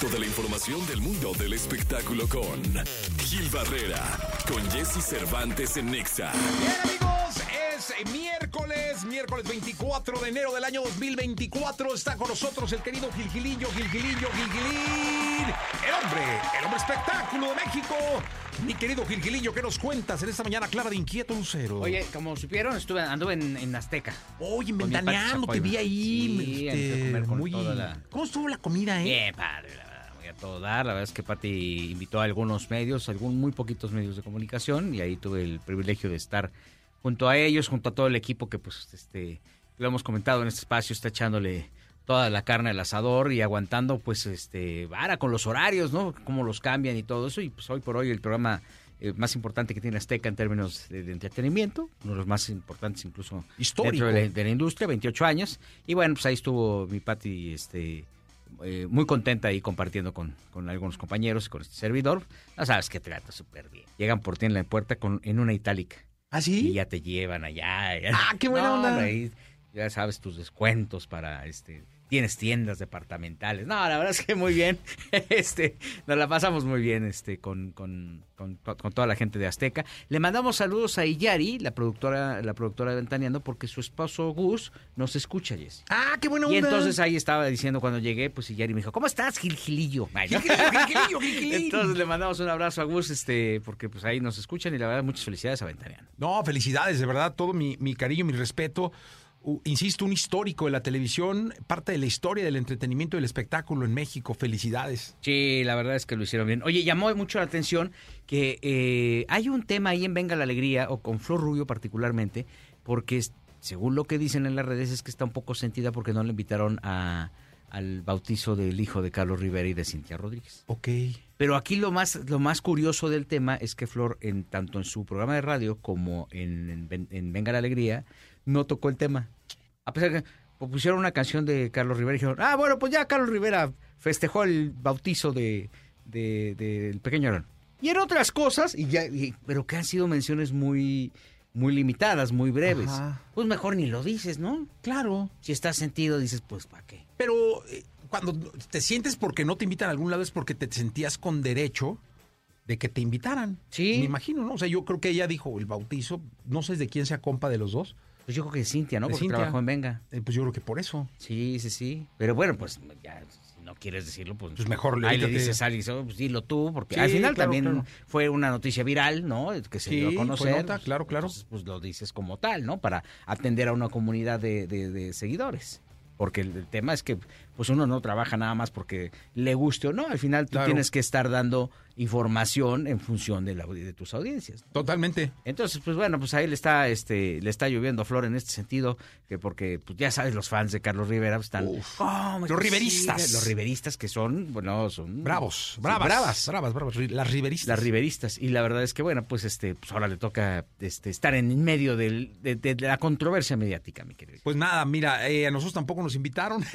resto de la información del mundo del espectáculo con Gil Barrera, con Jesse Cervantes en Nexa. Bien, amigos, es miércoles, miércoles 24 de enero del año 2024. Está con nosotros el querido Gilgilillo, Gilgilillo, Gilgilín. El hombre, el hombre espectáculo de México. Mi querido Gilgilillo, ¿qué nos cuentas en esta mañana clara de inquieto lucero? Oye, como supieron, estuve, anduve en, en Azteca. Oye, ventaneando, te vi ahí. Sí, este, comer con muy... toda la- ¿Cómo estuvo la comida, eh? Bien, padre, la a todo dar. La verdad es que Pati invitó a algunos medios, algún muy poquitos medios de comunicación, y ahí tuve el privilegio de estar junto a ellos, junto a todo el equipo que, pues, este, lo hemos comentado en este espacio, está echándole toda la carne al asador y aguantando, pues, este, vara con los horarios, ¿no? Cómo los cambian y todo eso. Y pues hoy por hoy el programa eh, más importante que tiene Azteca en términos de, de entretenimiento, uno de los más importantes incluso Histórico. dentro de la, de la industria, 28 años. Y bueno, pues ahí estuvo mi Pati, este, eh, muy contenta ahí compartiendo con, con algunos compañeros y con este servidor. Ya sabes que trata súper bien. Llegan por ti en la puerta con, en una itálica ¿Ah, y sí? ya te llevan allá. Ah, qué buena No, onda. ahí ya sabes tus descuentos para este tienes tiendas departamentales. No, la verdad es que muy bien. Este, nos la pasamos muy bien este con, con, con, con toda la gente de Azteca. Le mandamos saludos a Iyari, la productora la productora de Ventaneando porque su esposo Gus nos escucha, Jess. Ah, qué buena onda. Y entonces ahí estaba diciendo cuando llegué, pues Iyari me dijo, ¿cómo estás? Ay, ¿no? Gilgilillo, Gilgilillo, Gilgilín. Entonces le mandamos un abrazo a Gus, este, porque pues ahí nos escuchan y la verdad muchas felicidades a Ventaneando. No, felicidades, de verdad, todo mi, mi cariño, mi respeto. Insisto, un histórico de la televisión, parte de la historia del entretenimiento y del espectáculo en México. Felicidades. Sí, la verdad es que lo hicieron bien. Oye, llamó mucho la atención que eh, hay un tema ahí en Venga la Alegría, o con Flor Rubio particularmente, porque según lo que dicen en las redes es que está un poco sentida porque no le invitaron a, al bautizo del hijo de Carlos Rivera y de Cintia Rodríguez. Ok. Pero aquí lo más, lo más curioso del tema es que Flor, en, tanto en su programa de radio como en, en Venga la Alegría, no tocó el tema. A pesar que pusieron una canción de Carlos Rivera y dijeron, ah, bueno, pues ya Carlos Rivera festejó el bautizo de, de- del pequeño Aaron. Y en otras cosas, y ya, y- pero que han sido menciones muy, muy limitadas, muy breves. Ajá. Pues mejor ni lo dices, ¿no? Claro. Si estás sentido, dices, pues, ¿para qué? Pero eh, cuando te sientes porque no te invitan a algún lado es porque te sentías con derecho de que te invitaran. Sí. Me imagino, ¿no? O sea, yo creo que ella dijo el bautizo, no sé de quién sea compa de los dos. Pues yo creo que Cintia, ¿no? De Porque Cintia. trabajó en Venga. Eh, pues yo creo que por eso. Sí, sí, sí. Pero bueno, pues ya, si no quieres decirlo, pues, Pues mejor ahí le dices a alguien, "Oh, pues dilo tú, porque Sí, al final claro, también claro. fue una noticia viral, ¿no? Que se Sí, dio a fue conocer. nota, claro, claro. Entonces, pues lo dices como tal, ¿no? Para atender a una comunidad de, de- de seguidores. Porque el, el tema es que pues uno no trabaja nada más porque le guste o no. Al final tú Claro. tienes que estar dando información en función de, la, de tus audiencias. Totalmente. Entonces, pues bueno, pues ahí le está, este, le está lloviendo a Flor en este sentido, que porque, pues ya sabes, los fans de Carlos Rivera pues, están, Uf. ¿cómo es Los riveristas. los riveristas que son, bueno, son Bravos, sí, bravas. bravas, bravas, bravas. ri- Las riveristas. las riveristas. Y la verdad es que, bueno, pues este, pues ahora le toca, este, estar en medio del- de, de- de la controversia mediática, mi querido. Pues nada, mira, eh, a nosotros tampoco nos invitaron.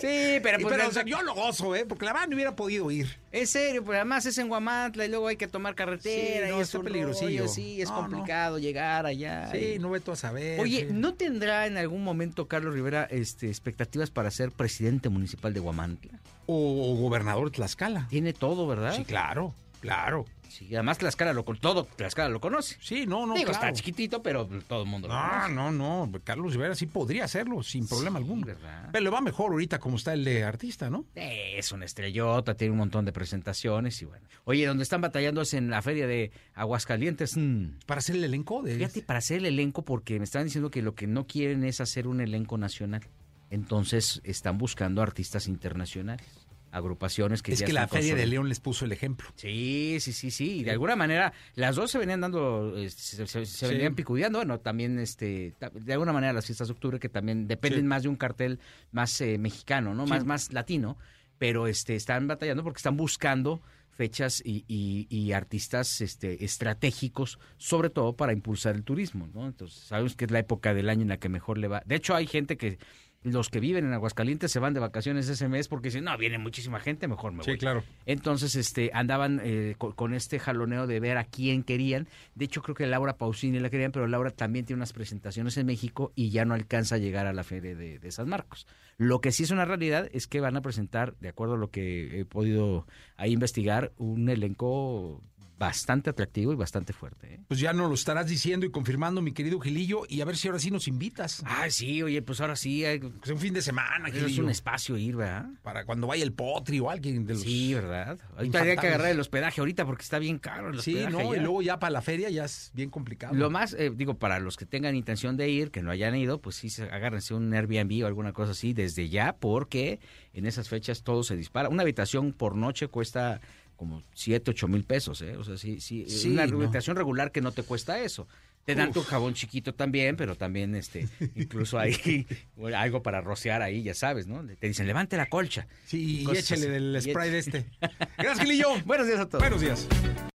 Sí, pero Y pues, pero, o sea, yo lo gozo, ¿eh? Porque la verdad no hubiera podido ir. en serio, pues además es en Guamantla y luego hay que tomar carretera Sí, no, y es peligrosillo. rollo, Sí, es No, no. complicado llegar allá. y- Sí, no ve tú a saber. Oye, sí. ¿no tendrá en algún momento Carlos Rivera este, expectativas para ser presidente municipal de Guamantla? O, o gobernador de Tlaxcala. Tiene todo, ¿verdad? Sí, claro, claro. Sí, además Tlaxcala lo con todo, Tlaxcala lo conoce. Sí, no, no, Digo, claro. está chiquitito, pero todo el mundo lo No, conoce. no, no. Carlos Rivera sí podría hacerlo sin problema Sí, alguno. ¿verdad? Pero le va mejor ahorita como está el de artista, ¿no? Eh, Es una estrellota, tiene un montón de presentaciones y bueno. Oye, donde están batallando es en la feria de Aguascalientes. mm. Para hacer el elenco de. Fíjate, para hacer el elenco, porque me están diciendo que lo que no quieren es hacer un elenco nacional. Entonces están buscando artistas internacionales, agrupaciones que es ya que la Feria de. León les puso el ejemplo. Sí, sí, sí, sí. Y de alguna manera, las dos se venían dando, eh, se, se- se Sí. venían picudeando. Bueno, también, este, de alguna manera, las fiestas de octubre, que también dependen Sí. más de un cartel más eh, mexicano, ¿no? Sí. Más, más latino. Pero este, están batallando porque están buscando fechas y, y- y artistas este, estratégicos, sobre todo para impulsar el turismo, ¿no? Entonces, sabemos que es la época del año en la que mejor le va. De hecho, hay gente que los que viven en Aguascalientes se van de vacaciones ese mes porque dicen, no, viene muchísima gente, mejor me voy. Sí, claro. Entonces, este, andaban eh, co- con, este jaloneo de ver a quién querían. De hecho, creo que Laura Pausini la querían, pero Laura también tiene unas presentaciones en México y ya no alcanza a llegar a la feria de, de San Marcos. Lo que sí es una realidad es que van a presentar, de acuerdo a lo que he podido ahí investigar, un elenco bastante atractivo y bastante fuerte. ¿eh? Pues ya nos lo estarás diciendo y confirmando, mi querido Gilillo, y a ver si ahora sí nos invitas. Ah, sí, oye, pues ahora sí, hay- Que sea un fin de semana, es Gilillo. un espacio ir, ¿verdad? Para cuando vaya el potri o alguien de los... Sí, ¿verdad? Ahorita habría que agarrar el hospedaje ahorita porque está bien caro el Sí, hospedaje. no, y luego ya para la feria ya es bien complicado. Lo más, eh, digo, para los que tengan intención de ir, que no hayan ido, pues sí, se- agárrense un Airbnb o alguna cosa así desde ya, porque en esas fechas todo se dispara. Una habitación por noche cuesta como 7, 8 mil pesos, ¿eh? O sea, sí, sí, Sí, una no. habitación regular que no te cuesta eso. Te dan tu jabón chiquito también, pero también, este, incluso bueno, algo para rociar ahí, ya sabes, ¿no? Te dicen, levante la colcha. Sí, y así. del spray de este. Gracias, Gilillo. Buenos días a todos. Buenos días.